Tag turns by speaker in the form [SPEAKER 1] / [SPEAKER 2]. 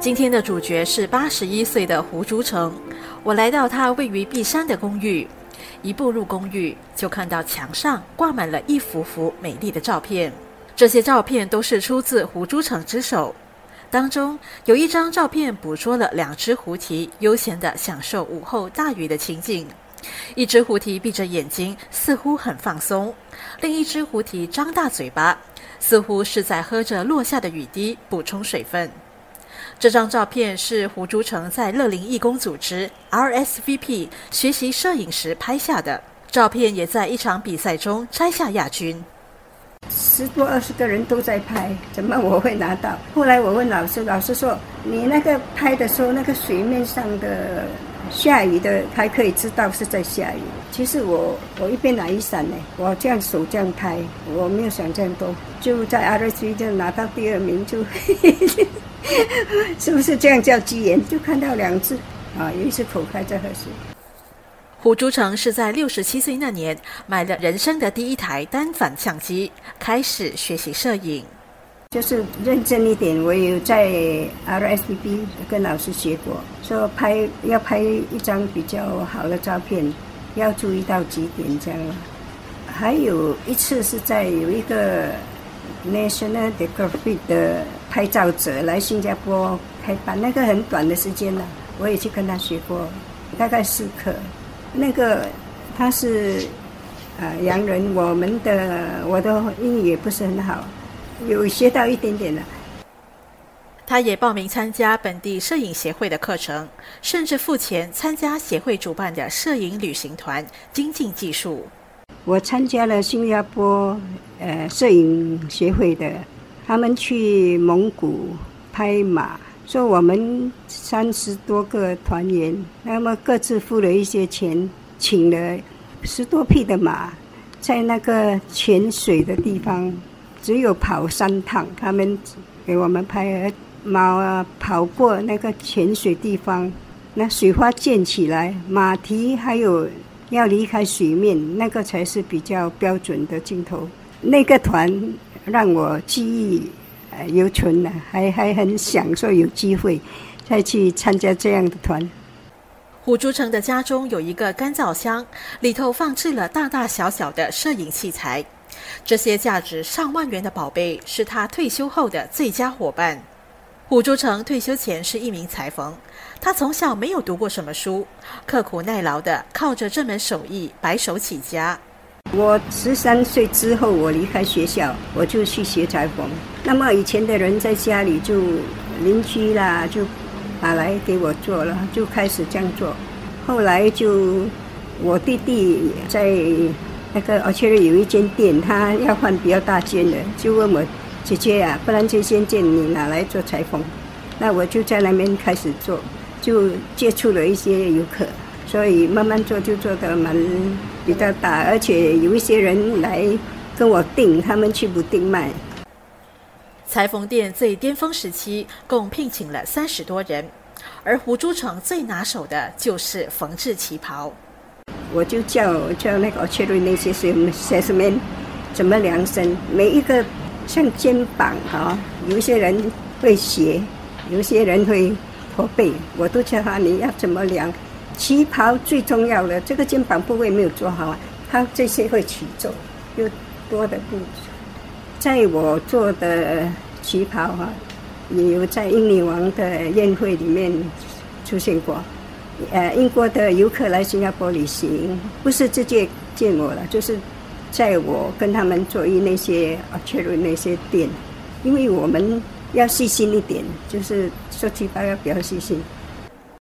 [SPEAKER 1] 今天的主角是八十一岁的胡珠成。我来到他位于璧山的公寓，一步入公寓就看到墙上挂满了一幅幅美丽的照片。这些照片都是出自胡珠成之手。当中有一张照片捕捉了两只狐狸悠闲地享受午后大雨的情景。一只狐狸闭着眼睛，似乎很放松；另一只狐狸张大嘴巴，似乎是在喝着落下的雨滴补充水分。这张照片是胡竹成在乐龄义工组织 RSVP 学习摄影时拍下的照片，也在一场比赛中摘下亚军。
[SPEAKER 2] 十多二十个人都在拍，怎么我会拿到？后来我问老师，老师说：“你那个拍的时候，那个水面上的下雨的，还可以知道是在下雨。”其实我我一边拿雨伞呢，我这样手这样拍，我没有想这样多，就在 R C 就拿到第二名，就。是不是这样叫机缘？就看到两只啊，有一只口开在喝水。
[SPEAKER 1] 胡珠成是在六十七岁那年买了人生的第一台单反相机，开始学习摄影。
[SPEAKER 2] 就是认真一点，我有在 RSVP 跟老师学过，说拍要拍一张比较好的照片，要注意到几点这样。还有一次是在有一个 National Geographic 的。拍照者来新加坡开班，那个很短的时间呢，我也去跟他学过，大概四课。那个他是呃洋人，我们的我的英语也不是很好，有学到一点点的。
[SPEAKER 1] 他也报名参加本地摄影协会的课程，甚至付钱参加协会主办的摄影旅行团，精进技术。
[SPEAKER 2] 我参加了新加坡呃摄影协会的。他们去蒙古拍马，说我们三十多个团员，那么各自付了一些钱，请了十多匹的马，在那个潜水的地方，只有跑三趟，他们给我们拍马跑过那个潜水地方，那水花溅起来，马蹄还有要离开水面，那个才是比较标准的镜头。那个团。让我记忆呃犹存呢，还还很享受有机会再去参加这样的团。
[SPEAKER 1] 胡珠成的家中有一个干燥箱，里头放置了大大小小的摄影器材。这些价值上万元的宝贝是他退休后的最佳伙伴。胡珠成退休前是一名裁缝，他从小没有读过什么书，刻苦耐劳的靠着这门手艺白手起家。
[SPEAKER 2] 我十三岁之后，我离开学校，我就去学裁缝。那么以前的人在家里就邻居啦，就拿来给我做了，就开始这样做。后来就我弟弟在那个而且有一间店，他要换比较大间的，就问我姐姐呀，不然这间店你拿来做裁缝？那我就在那边开始做，就接触了一些游客。所以慢慢做就做得蛮比较大，而且有一些人来跟我订，他们去不订卖。
[SPEAKER 1] 裁缝店最巅峰时期共聘请了三十多人，而胡珠城最拿手的就是缝制旗袍。
[SPEAKER 2] 我就叫叫那个确认那些什么什么怎么量身，每一个像肩膀哈，有些人会斜，有些人会驼背，我都叫他你要怎么量。旗袍最重要的这个肩膀部位没有做好啊，它这些会起皱，又多的不。在我做的旗袍哈，也有在英女王的宴会里面出现过。呃，英国的游客来新加坡旅行，不是直接见我了，就是在我跟他们做那些确认那些店，因为我们要细心一点，就是做旗袍要比较细心。